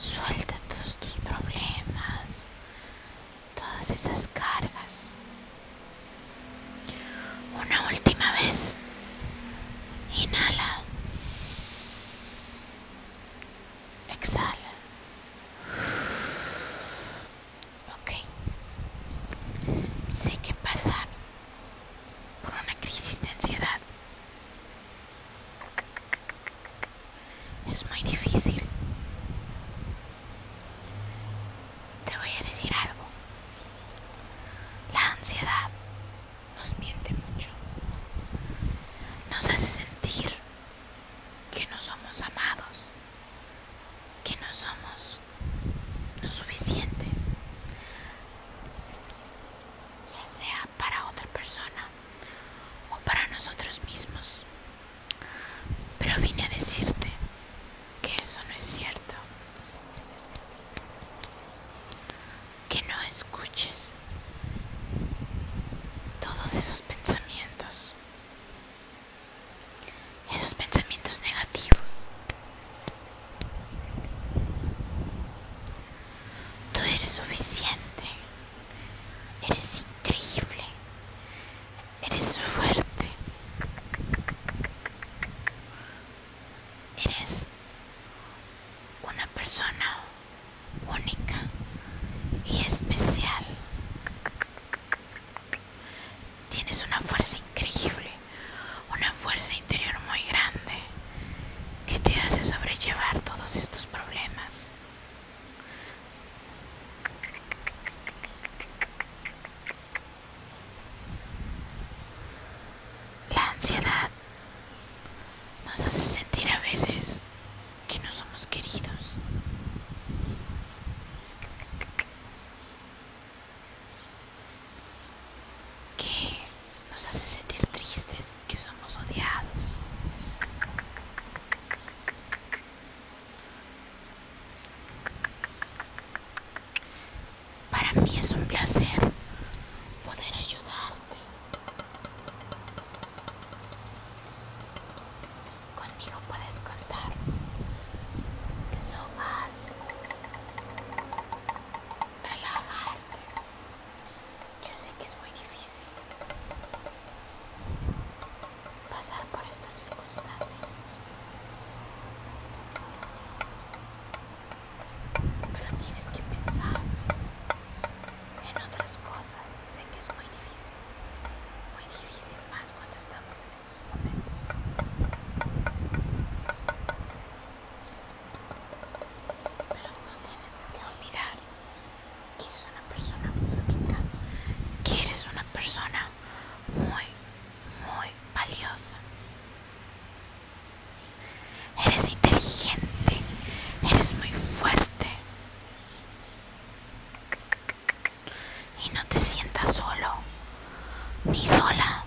说 que no somos lo suficiente. Persona única mí es un placer ni sola.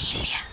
一脸